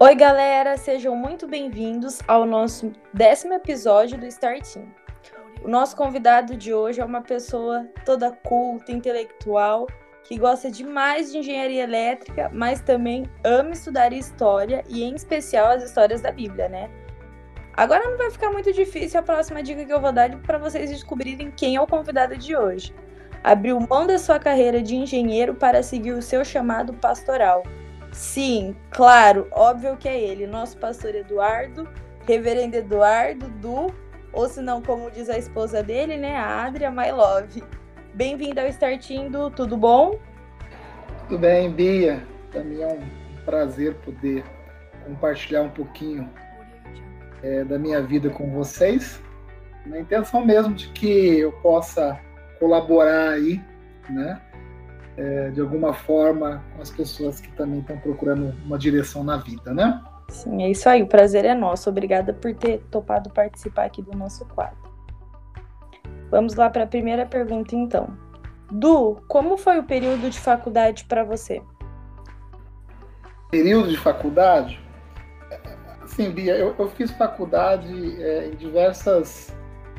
Oi, galera, sejam muito bem-vindos ao nosso décimo episódio do Star Team. O nosso convidado de hoje é uma pessoa toda culta, intelectual, que gosta demais de engenharia elétrica, mas também ama estudar história e, em especial, as histórias da Bíblia, né? Agora não vai ficar muito difícil a próxima dica que eu vou dar para vocês descobrirem quem é o convidado de hoje. Abriu mão da sua carreira de engenheiro para seguir o seu chamado pastoral. Sim, claro, óbvio que é ele, nosso pastor Eduardo, reverendo Eduardo do, ou se não, como diz a esposa dele, né, a Adria My Love. Bem-vindo ao Startindo, tudo bom? Tudo bem, Bia. Mim é um prazer poder compartilhar um pouquinho é, da minha vida com vocês, na intenção mesmo de que eu possa colaborar aí, né, é, de alguma forma com as pessoas que também estão procurando uma direção na vida, né? Sim, é isso aí. O prazer é nosso. Obrigada por ter topado participar aqui do nosso quadro. Vamos lá para a primeira pergunta, então. Du, como foi o período de faculdade para você? Período de faculdade? Sim, Bia, eu, eu fiz faculdade é, em diversas,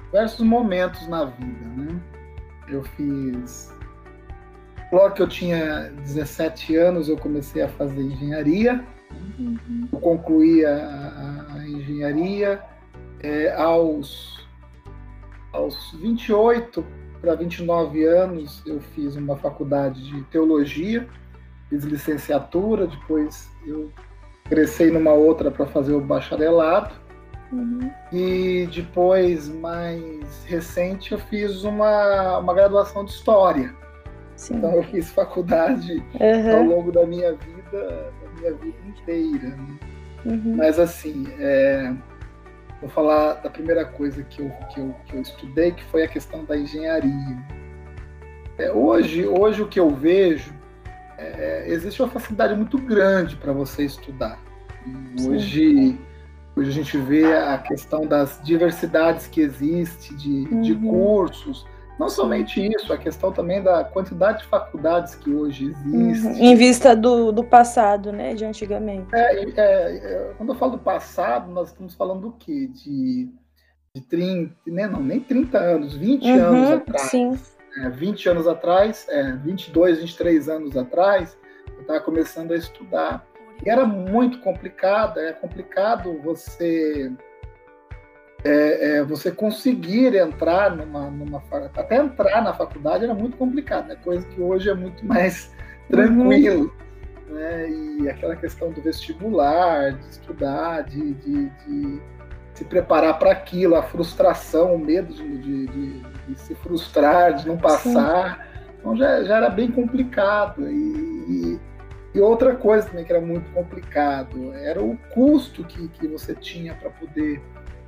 diversos momentos na vida, né? Eu fiz. Logo que eu tinha 17 anos, eu comecei a fazer engenharia. Uhum. Eu concluí a, a, engenharia. É, aos, aos 28 para 29 anos, eu fiz uma faculdade de teologia, fiz licenciatura, depois eu ingressei numa outra para fazer o bacharelado. Uhum. E depois, mais recente, eu fiz uma, uma graduação de História. Sim. Então eu fiz faculdade uhum. ao longo da minha vida, da minha vida inteira. Né? Uhum. Mas assim, é, vou falar da primeira coisa que eu, que, eu, que eu estudei, que foi a questão da engenharia. É, hoje, hoje o que eu vejo é, existe uma facilidade muito grande para você estudar. Hoje, hoje a gente vê a questão das diversidades que existe de, uhum. de cursos. Não somente isso, a questão também da quantidade de faculdades que hoje existe. Uhum. Em vista do, do passado, né? De antigamente. É, é, é, quando eu falo do passado, nós estamos falando do quê? De, de 30, né, não, nem 30 anos, 20 uhum, anos atrás. Sim. É, 20 anos atrás, é, 22, 23 anos atrás, eu estava começando a estudar. E era muito complicado, é complicado você é, é, você conseguir entrar numa, numa até entrar na faculdade era muito complicado, né? Coisa que hoje é muito mais tranquilo, uhum. né? E aquela questão do vestibular, de estudar, de, de, de se preparar para aquilo, a frustração, o medo de, de, de, se frustrar, de não passar, Sim. então já, já era bem complicado e, e e outra coisa também que era muito complicado era o custo que, que você tinha para poder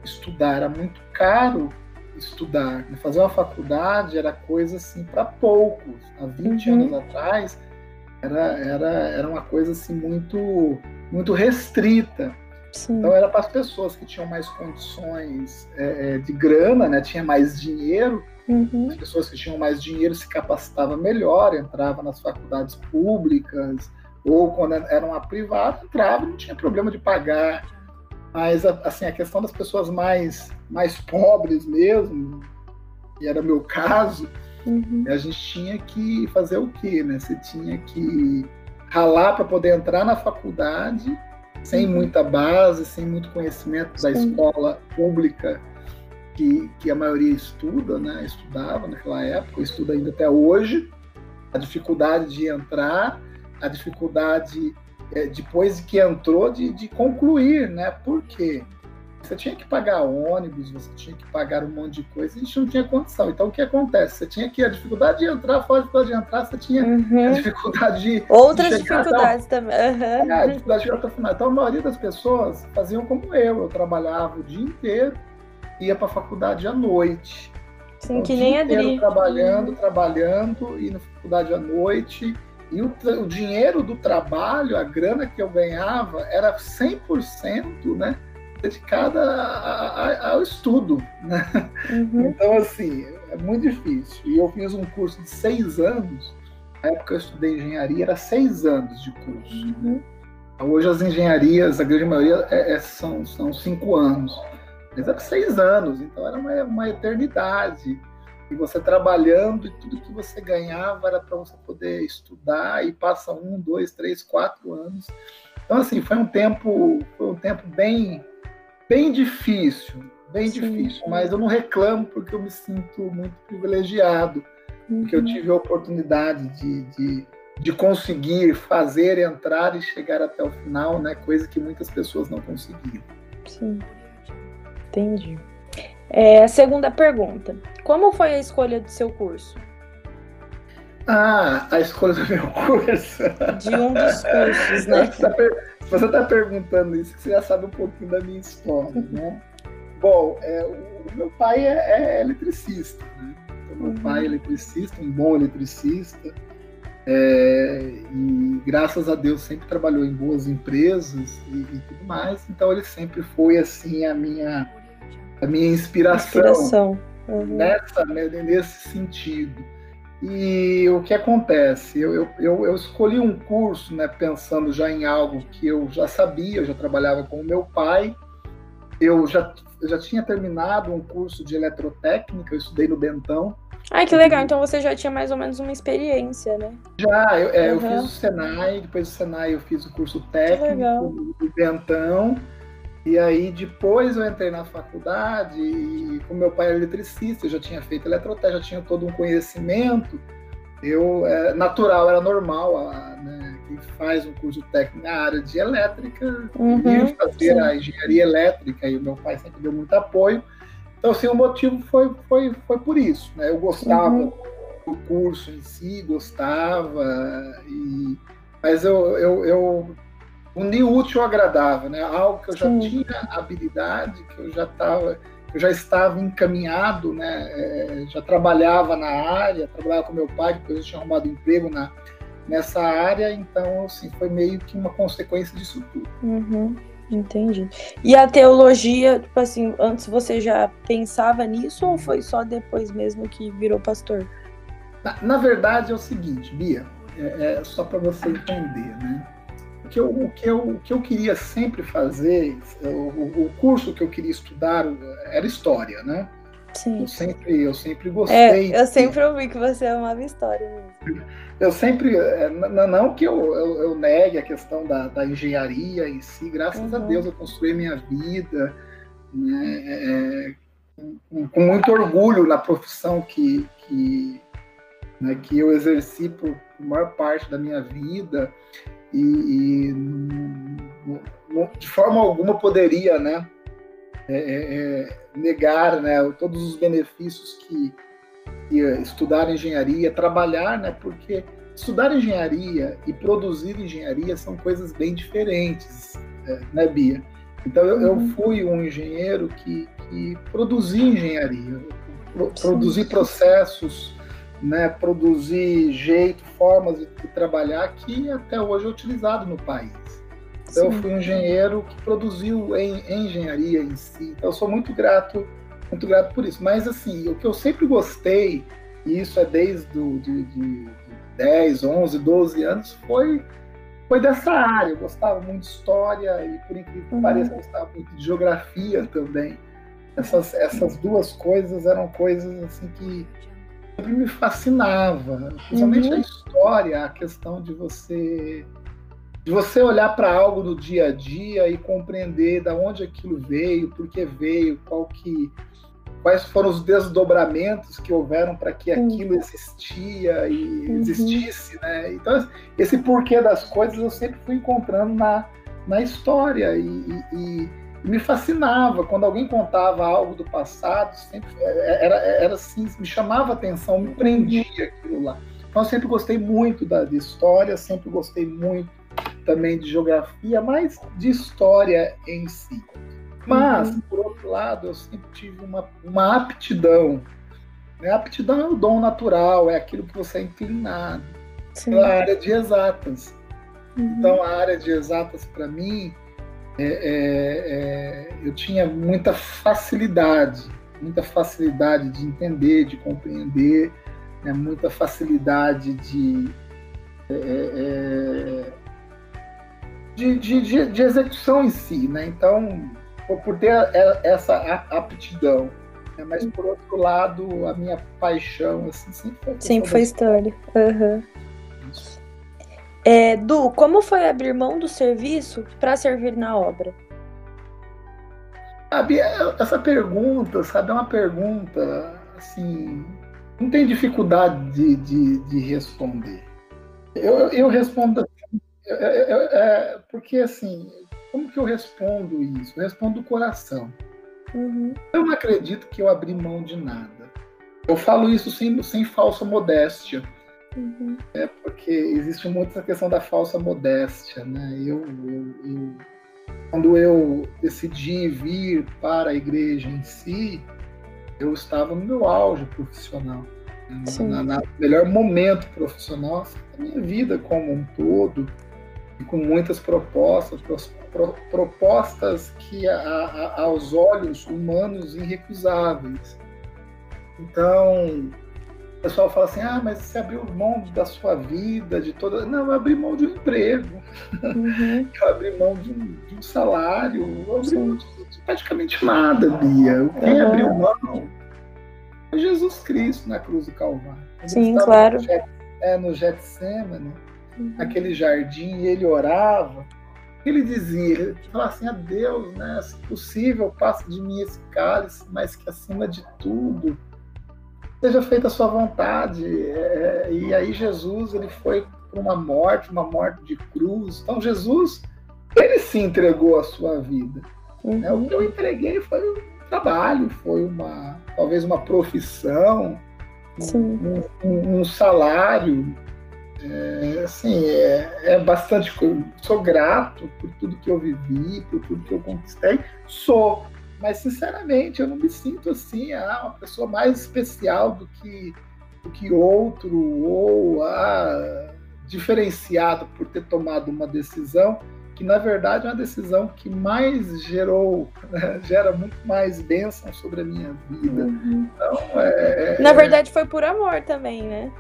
estudar. Era muito caro estudar. Né? Fazer uma faculdade era coisa assim para poucos. Há 20 uhum. anos atrás era, era, era uma coisa assim muito, muito restrita. Sim. Então era para as pessoas que tinham mais condições é, é, de grana, né? tinha mais dinheiro. Uhum. As pessoas que tinham mais dinheiro se capacitavam melhor, entrava nas faculdades públicas, ou quando era uma privada, entrava, não tinha problema de pagar. Mas, assim, a questão das pessoas mais, mais pobres mesmo, e era meu caso, uhum. a gente tinha que fazer o quê, né? Você tinha que ralar para poder entrar na faculdade sem uhum. muita base, sem muito conhecimento Sim. da escola pública que, que a maioria estuda, né? Estudava naquela época, estuda ainda até hoje. A dificuldade de entrar a dificuldade é, depois que entrou de, de concluir, né? Por quê? Você tinha que pagar ônibus, você tinha que pagar um monte de coisa, a gente não tinha condição. Então o que acontece? Você tinha que a dificuldade de entrar, fora a dificuldade de entrar, você tinha uhum. a dificuldade de. Outras de dificuldades também. Uhum. É, a dificuldade de chegar até o final. Então a maioria das pessoas faziam como eu, eu trabalhava o dia inteiro, ia para a faculdade à noite. Sim, então, que nem a Adri. Trabalhando, trabalhando, e na faculdade à noite e o, o, dinheiro do trabalho, a grana que eu ganhava, era 100% né, dedicada a, a, ao estudo. Né? Uhum. Então, assim, é muito difícil. E eu fiz um curso de seis anos. Na época eu estudei engenharia, era seis anos de curso. Uhum. Hoje as engenharias, a grande maioria, é, é, são, são cinco anos. Mas era seis anos, então era uma, uma eternidade. E você trabalhando e tudo que você ganhava era para você poder estudar e passa um, dois, três, quatro anos. Então assim foi um tempo, foi um tempo bem, bem difícil, bem Sim. difícil. Mas eu não reclamo porque eu me sinto muito privilegiado, uhum. porque eu uhum. tive a oportunidade de, de de conseguir fazer, entrar e chegar até o final, né? Coisa que muitas pessoas não conseguiam. Sim, entendi. É, segunda pergunta: Como foi a escolha do seu curso? Ah, a escolha do meu curso. De um dos cursos, né? Você está tá perguntando isso, que você já sabe um pouquinho da minha história, né? Bom, é, o meu pai é, é eletricista, né? Então, meu uhum. pai é eletricista, um bom eletricista. É, e graças a Deus sempre trabalhou em boas empresas e, e, tudo mais. Então ele sempre foi assim a minha a minha inspiração, inspiração. Uhum. nessa né, nesse sentido. E o que acontece? Eu, eu, eu, eu, escolhi um curso, né, pensando já em algo que eu já sabia, eu já trabalhava com o meu pai, eu já, eu já tinha terminado um curso de eletrotécnica, eu estudei no Bentão, Ai, que legal. Então você já tinha mais ou menos uma experiência, né? Já, eu, é, uhum. eu fiz o Senai, depois do Senai eu fiz o curso técnico do Bentão. E aí depois eu entrei na faculdade e como meu pai era eletricista, eu já tinha feito eletrotécnica, já tinha todo um conhecimento. Eu, é, natural, era normal, né, quem faz um curso técnico na área de elétrica, uhum, fazer sim. a engenharia elétrica e o meu pai sempre deu muito apoio. Então, assim, o motivo foi, foi, foi por isso. Né? Eu gostava uhum. do curso em si, gostava, e... mas eu, eu, eu uni útil ao agradável, né? algo que eu já Sim. tinha habilidade, que eu já estava eu já estava encaminhado, né? É, já trabalhava na área, trabalhava com meu pai, depois eu tinha arrumado emprego na, nessa área, então assim, foi meio que uma consequência disso tudo. Uhum. Entendi. E a teologia, tipo assim, antes você já pensava nisso ou foi só depois mesmo que virou pastor? Na, na verdade é o seguinte, Bia, é, é só para você entender, né? O que, eu, o, que eu, o que eu queria sempre fazer, o, o curso que eu queria estudar era história, né? Sim. Eu sempre, eu sempre é, gostei. É, eu sempre ouvi que você amava história mesmo. Eu sempre, é, não que eu, eu, eu negue a questão da, da, engenharia em si, graças uhum. a Deus eu construí minha vida né, é, com, com, muito orgulho na profissão que, que, né, que eu exerci por, por maior parte da minha vida e, e de forma alguma poderia, né, é, é, é, negar né, todos os benefícios que, que estudar engenharia, trabalhar, né, porque estudar engenharia e produzir engenharia são coisas bem diferentes, é, né, Bia? Então, eu, eu uhum. fui um engenheiro que, que produzi engenharia, produzi processos, né, produzir jeito, formas de, de trabalhar que até hoje é utilizado no país. Então, eu fui um engenheiro que produziu em, em, engenharia em si. Então, eu sou muito grato, muito grato por isso. Mas, assim, o que eu sempre gostei, e isso é desde do, de, de, de 10, 11, 12 anos, foi, foi dessa área. Eu gostava muito de história e, por incrível que uhum. pareça, gostava muito de geografia também. Essas, essas duas coisas eram coisas, assim, que sempre me fascinava. Principalmente uhum. a história, a questão de você de você olhar para algo do dia a dia e compreender da onde aquilo veio, por que veio, qual que quais foram os desdobramentos que houveram para que aquilo existia e uhum. existisse, né? Então esse porquê das coisas eu sempre fui encontrando na, na história e, e, e me fascinava quando alguém contava algo do passado, sempre era, era assim, me chamava atenção, me prendia aquilo lá. Então eu sempre gostei muito da de história, sempre gostei muito também de geografia, mas de história em si. Mas, uhum. por outro lado, eu sempre tive uma, uma aptidão. Né? A aptidão é o dom natural, é aquilo que você é inclinado. Sim. Pela área de exatas. Uhum. Então, a área de exatas, para mim, é, é, é, eu tinha muita facilidade, muita facilidade de entender, de compreender, né? muita facilidade de é, é, de, de, de, de execução em si, né? Então, por ter essa aptidão. Né? Mas, por outro lado, a minha paixão assim, sempre foi, sempre foi história. Uhum. É, du, como foi abrir mão do serviço para servir na obra? Sabe, essa pergunta, sabe, é uma pergunta, assim, não tem dificuldade de, de, de responder. Eu, eu respondo assim, é, porque assim, como que eu respondo isso? Eu respondo do coração. Uhum. Eu não acredito que eu abri mão de nada. Eu falo isso sem, sem falsa modéstia. Uhum. É porque existe muito essa questão da falsa modéstia, né? Eu, eu, eu, quando eu decidi vir para a igreja em si, eu estava no meu auge profissional, no né? melhor momento profissional da minha vida como um todo, e com muitas propostas, pro, propostas que a, a, aos olhos humanos irrecusáveis. Então, pessoal fala assim: ah, mas você abriu mão da sua vida, de toda. Não, eu abri mão de um emprego, uhum. eu abri mão de um, de um salário, eu abri mão de, de, praticamente nada, Bia. Quem uhum. abriu mão foi Jesus Cristo na cruz do Calvário. Sim, claro. No, Jet, é, no Getsemane, uhum. naquele jardim, e ele orava ele dizia, ele falava assim, a Deus, né, se possível, passe de mim esse cálice, mas que acima de tudo seja feita a sua vontade. É, e aí Jesus, ele foi para uma morte, uma morte de cruz. Então Jesus, ele se entregou a sua vida. Uhum. Né? O que eu entreguei foi um trabalho, foi uma, talvez uma profissão, um, um, um salário, é, assim, é, é bastante. Sou grato por tudo que eu vivi, por tudo que eu conquistei. Sou, mas sinceramente eu não me sinto assim, ah, uma pessoa mais especial do que, do que outro, ou ah, diferenciado por ter tomado uma decisão que na verdade é uma decisão que mais gerou, né, gera muito mais bênção sobre a minha vida. Uhum. Então, é, na verdade foi por amor também, né?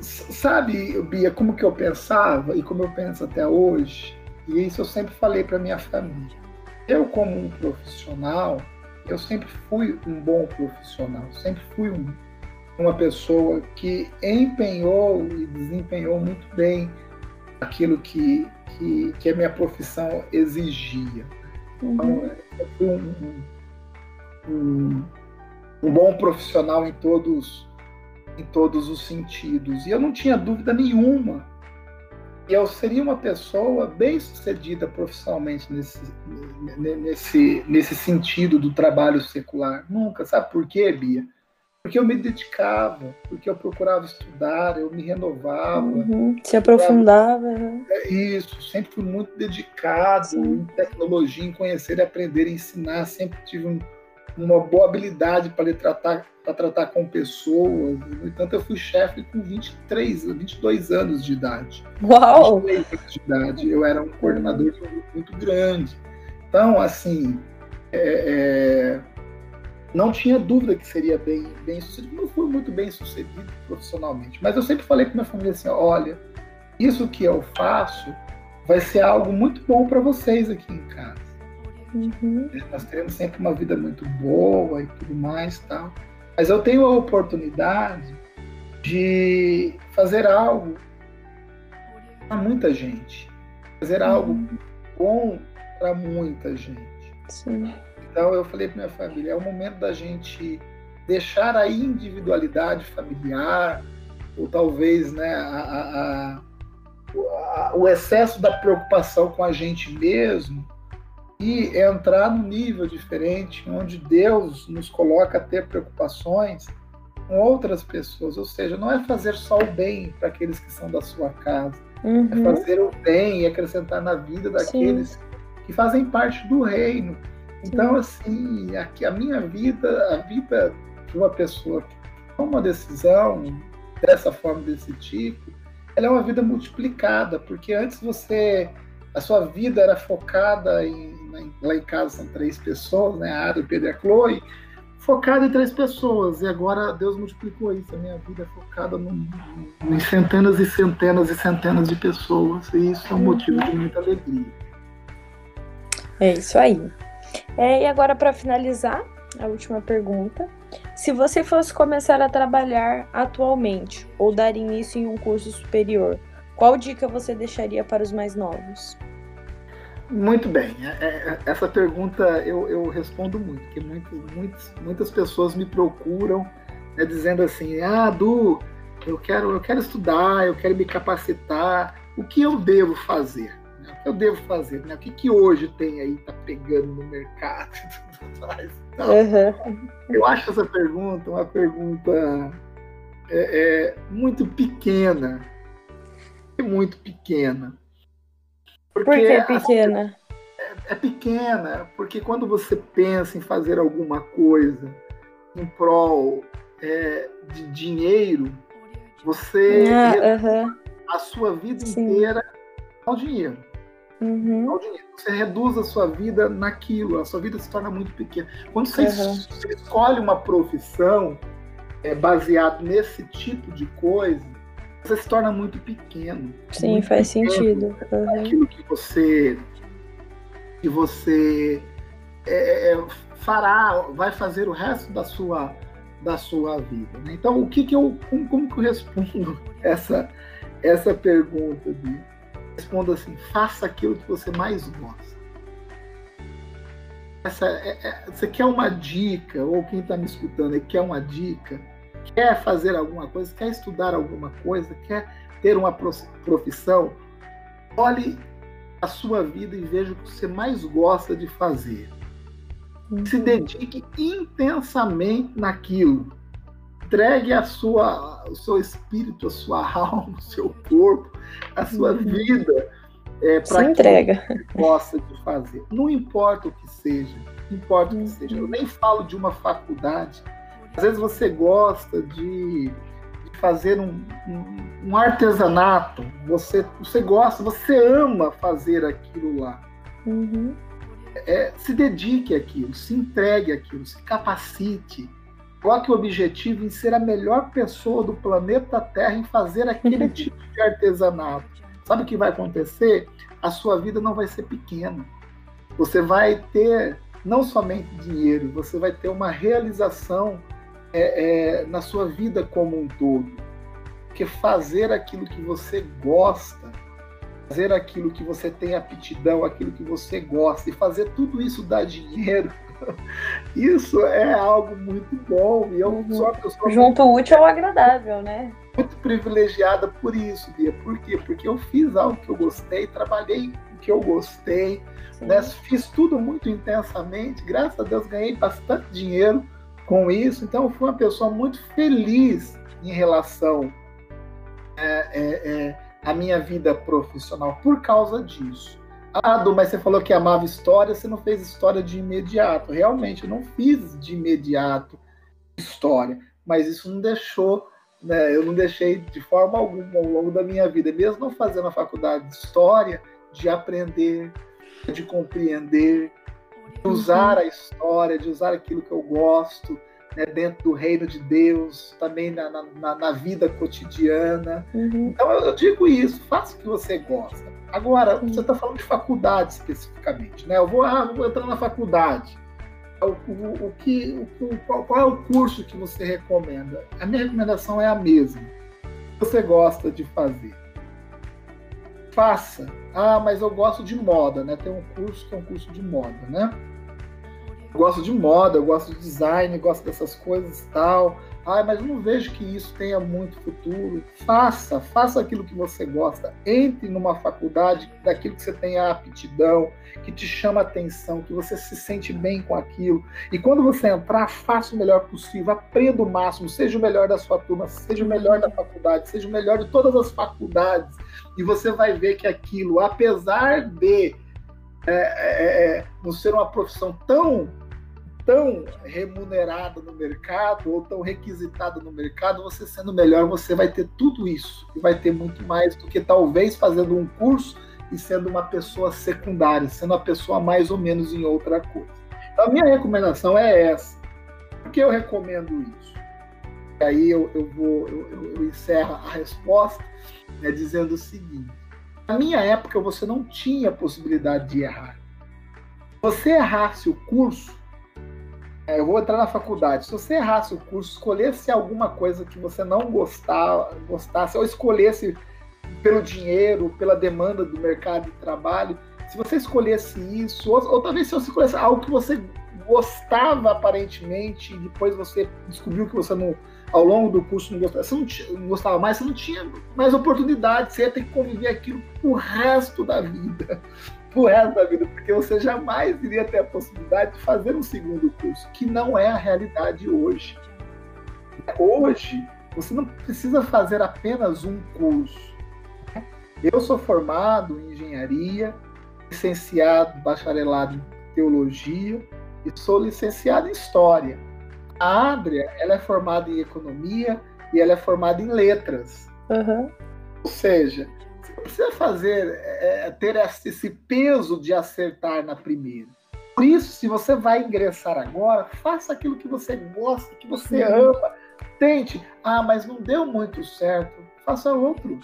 sabe, Bia, como que eu pensava e como eu penso até hoje, e isso eu sempre falei para minha família. Eu, como um profissional, eu sempre fui um bom profissional, sempre fui um, uma pessoa que empenhou e desempenhou muito bem aquilo que, que, que a minha profissão exigia. Então, uhum. eu fui um, um, um bom profissional em todos em todos os sentidos. E eu não tinha dúvida nenhuma eu seria uma pessoa bem sucedida profissionalmente nesse, nesse, nesse sentido do trabalho secular. Nunca. Sabe por quê, Bia? Porque eu me dedicava, porque eu procurava estudar, eu me renovava. Uhum, se aprofundava. É isso, sempre fui muito dedicado Sim. em tecnologia, em conhecer, aprender, ensinar. Sempre tive um, uma boa habilidade para tratar para tratar com pessoas. No entanto, eu fui chefe com 23, 22 anos de idade. Uau! 22 anos de idade. Eu era um coordenador muito grande. Então, assim, é, é, não tinha dúvida que seria bem, bem sucedido. Não fui muito bem sucedido profissionalmente. Mas eu sempre falei para minha família assim: olha, isso que eu faço vai ser algo muito bom para vocês aqui em casa. Uhum. Nós teremos sempre uma vida muito boa e tudo mais tal. Mas eu tenho a oportunidade de fazer algo para muita gente, fazer uhum. algo bom para muita gente. Sim. Então eu falei para minha família, é o momento da gente deixar a individualidade familiar ou talvez né, a, a, a, o excesso da preocupação com a gente mesmo e entrar num nível diferente, onde Deus nos coloca a ter preocupações com outras pessoas, ou seja, não é fazer só o bem para aqueles que são da sua casa, é uhum. é fazer o bem e acrescentar na vida daqueles Sim. que fazem parte do reino. Então, assim, aqui a minha vida, a vida de uma pessoa que toma uma decisão dessa forma, desse tipo, ela é uma vida multiplicada, porque antes você a sua vida era focada em lá em casa são três pessoas, né? A Ada, o Pedro e a Chloe. focado em três pessoas. E agora Deus multiplicou isso. A minha vida é focada no, em centenas e centenas e centenas de pessoas. E isso é um motivo de muita alegria. É isso aí. É, e agora, para finalizar, a última pergunta. Se você fosse começar a trabalhar atualmente ou dar início em um curso superior, qual dica você deixaria para os mais novos? Muito bem. É, é, essa pergunta eu, eu respondo muito, porque muitas, muitas, muitas pessoas me procuram né, dizendo assim: Ah, Du, eu quero, eu quero estudar, eu quero me capacitar, o que eu devo fazer? Né, o que eu devo fazer? Né? O que, que hoje tem aí, tá pegando no mercado e tudo mais? Então, uhum. Eu acho essa pergunta uma pergunta é, é, muito pequena. Muito pequena porque Por que é pequena? É, é pequena, porque quando você pensa em fazer alguma coisa em prol é, de dinheiro, você ah, a sua vida Sim. inteira ao dinheiro. Uhum. Ao dinheiro. Você reduz a sua vida naquilo, a sua vida se torna muito pequena. Quando você, uhum. escolhe uma profissão é, baseado nesse tipo de coisa, você se torna muito pequeno. Sim, muito faz pequeno. sentido. Uhum. Aquilo que você que você é, é, fará, vai fazer o resto da sua da sua vida. Né? Então, o que que eu como, como, que eu respondo essa essa pergunta? De, respondo assim: faça aquilo que você mais gosta. Essa, é, é, você quer uma dica ou quem está me escutando quer uma dica? Quer fazer alguma coisa, quer estudar alguma coisa, quer ter uma profissão, olhe a sua vida e veja o que você mais gosta de fazer. Se dedique intensamente naquilo. Entregue a sua, o seu espírito, a sua alma, o seu corpo, a sua uhum. vida é, para entrega. que você gosta de fazer. Não importa o que seja, importa o que seja. Eu nem falo de uma faculdade, às vezes você gosta de, de fazer um, um, um, artesanato, você, você gosta, você ama fazer aquilo lá. Uhum. É, se dedique àquilo, se entregue àquilo, se capacite. Coloque o objetivo em ser a melhor pessoa do planeta Terra em fazer aquele tipo de artesanato. Sabe o que vai acontecer? A sua vida não vai ser pequena. Você vai ter não somente dinheiro, você vai ter uma realização é, é, na sua vida como um todo. Porque fazer aquilo que você gosta, fazer aquilo que você tem aptidão, aquilo que você gosta, e fazer tudo isso dar dinheiro, isso é algo muito bom. E eu uhum. sou uma pessoa. Junto muito, útil ao agradável, né? Muito privilegiada por isso, Bia. Por quê? Porque eu fiz algo que eu gostei, trabalhei o que eu gostei, né? fiz tudo muito intensamente. Graças a Deus ganhei bastante dinheiro com isso. Então, fui uma pessoa muito feliz em relação é, é, é, à minha vida profissional por causa disso. Ah, Du, mas você falou que amava história, você não fez história de imediato. Realmente, eu não fiz de imediato história, mas isso não deixou, né, eu não deixei de forma alguma ao longo da minha vida, mesmo não fazendo a faculdade de história, de aprender, de compreender, de usar a história, de usar aquilo que eu gosto, né, dentro do reino de Deus, também na, na, na vida cotidiana. Uhum. Então eu, eu, digo isso, faça o que você gosta. Agora, uhum. você está falando de faculdade especificamente, né? Eu vou, ah, vou entrar na faculdade. O, o, o que, o, qual, qual, é o curso que você recomenda? A minha recomendação é a mesma. Você gosta de fazer. Faça. Ah, mas eu gosto de moda, né? Tem um curso que é um curso de moda, né? Eu gosto de moda, eu gosto de design, gosto dessas coisas e tal. Ah, mas não vejo que isso tenha muito futuro. Faça, faça aquilo que você gosta. Entre numa faculdade daquilo que você tem a aptidão, que te chama atenção, que você se sente bem com aquilo. E quando você entrar, faça o melhor possível, aprenda o máximo, seja o melhor da sua turma, seja o melhor da faculdade, seja o melhor de todas as faculdades. E você vai ver que aquilo, apesar de é, é, é, não ser uma profissão tão tão remunerada no mercado ou tão requisitada no mercado, você sendo melhor, você vai ter tudo isso e vai ter muito mais do que talvez fazendo um curso e sendo uma pessoa secundária, sendo uma pessoa mais ou menos em outra coisa. Então, a minha recomendação é essa. Por que eu recomendo isso? E aí eu, eu vou eu, eu encerro a resposta né, dizendo o seguinte: na minha época você não tinha possibilidade de errar. Se você errasse o curso, é, eu vou entrar na faculdade. Se você errasse o curso, escolhesse alguma coisa que você não gostava, gostasse, ou escolhesse pelo dinheiro, pela demanda do mercado de trabalho, se você escolhesse isso, ou, ou talvez se você escolhesse algo que você gostava aparentemente, e depois você descobriu que você não, ao longo do curso não gostava, você não, tinha, não gostava mais, você não tinha mais oportunidade, você ia ter que conviver aquilo o resto da vida pro resto da vida, porque você jamais iria ter a possibilidade de fazer um segundo curso, que não é a realidade hoje. Hoje, você não precisa fazer apenas um curso. Eu sou formado em engenharia, licenciado, bacharelado em teologia e sou licenciado em história. A Adria, ela é formada em economia e ela é formada em letras. Uhum. Ou seja, precisa fazer, é, é, ter esse peso de acertar na primeira. Por isso, se você vai ingressar agora, faça aquilo que você gosta, que você ama. Tente. Ah, mas não deu muito certo. Faça outro.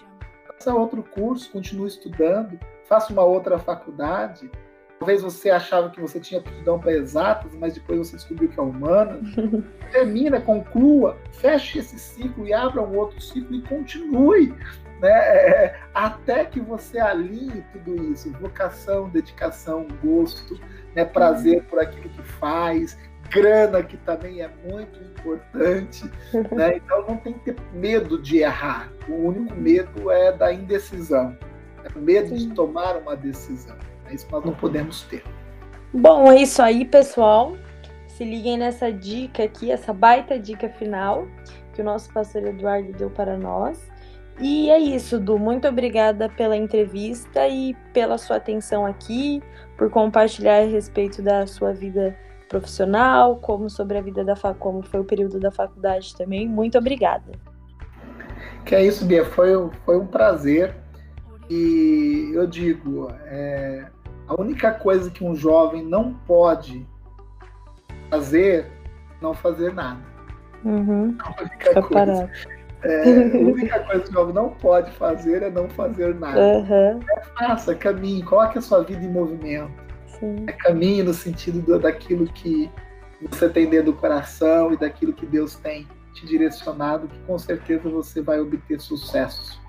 Faça outro curso, continue estudando, faça uma outra faculdade. Talvez você achava que você tinha aptidão para exatas, mas depois você descobriu que é humana. Termina, conclua, feche esse ciclo e abra um outro ciclo e continue né? É, até que você alinhe tudo isso, vocação, dedicação, gosto, né? prazer por aquilo que faz, grana que também é muito importante, né? Então não tem que ter medo de errar. O único medo é da indecisão, é o medo de tomar uma decisão. É isso que nós não podemos ter. Bom, é isso aí, pessoal. Se liguem nessa dica aqui, essa baita dica final que o nosso pastor Eduardo deu para nós. E é isso, Du. Muito obrigada pela entrevista e pela sua atenção aqui, por compartilhar a respeito da sua vida profissional, como sobre a vida da como foi o período da faculdade também. Muito obrigada. Que é isso, Bia. Foi, foi um prazer. E eu digo, é, a única coisa que um jovem não pode fazer, não fazer nada. Uhum. A única coisa. Parado. É, a única coisa que o jovem não pode fazer é não fazer nada. Uhum. É, faça, caminhe, coloque a sua vida em movimento. Sim. É, caminhe no sentido do, daquilo que você tem dentro do coração e daquilo que Deus tem te direcionado, que com certeza você vai obter sucesso.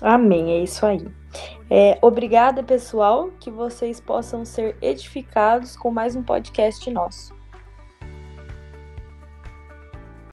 Amém, é isso aí. É, obrigada, pessoal, que vocês possam ser edificados com mais um podcast nosso.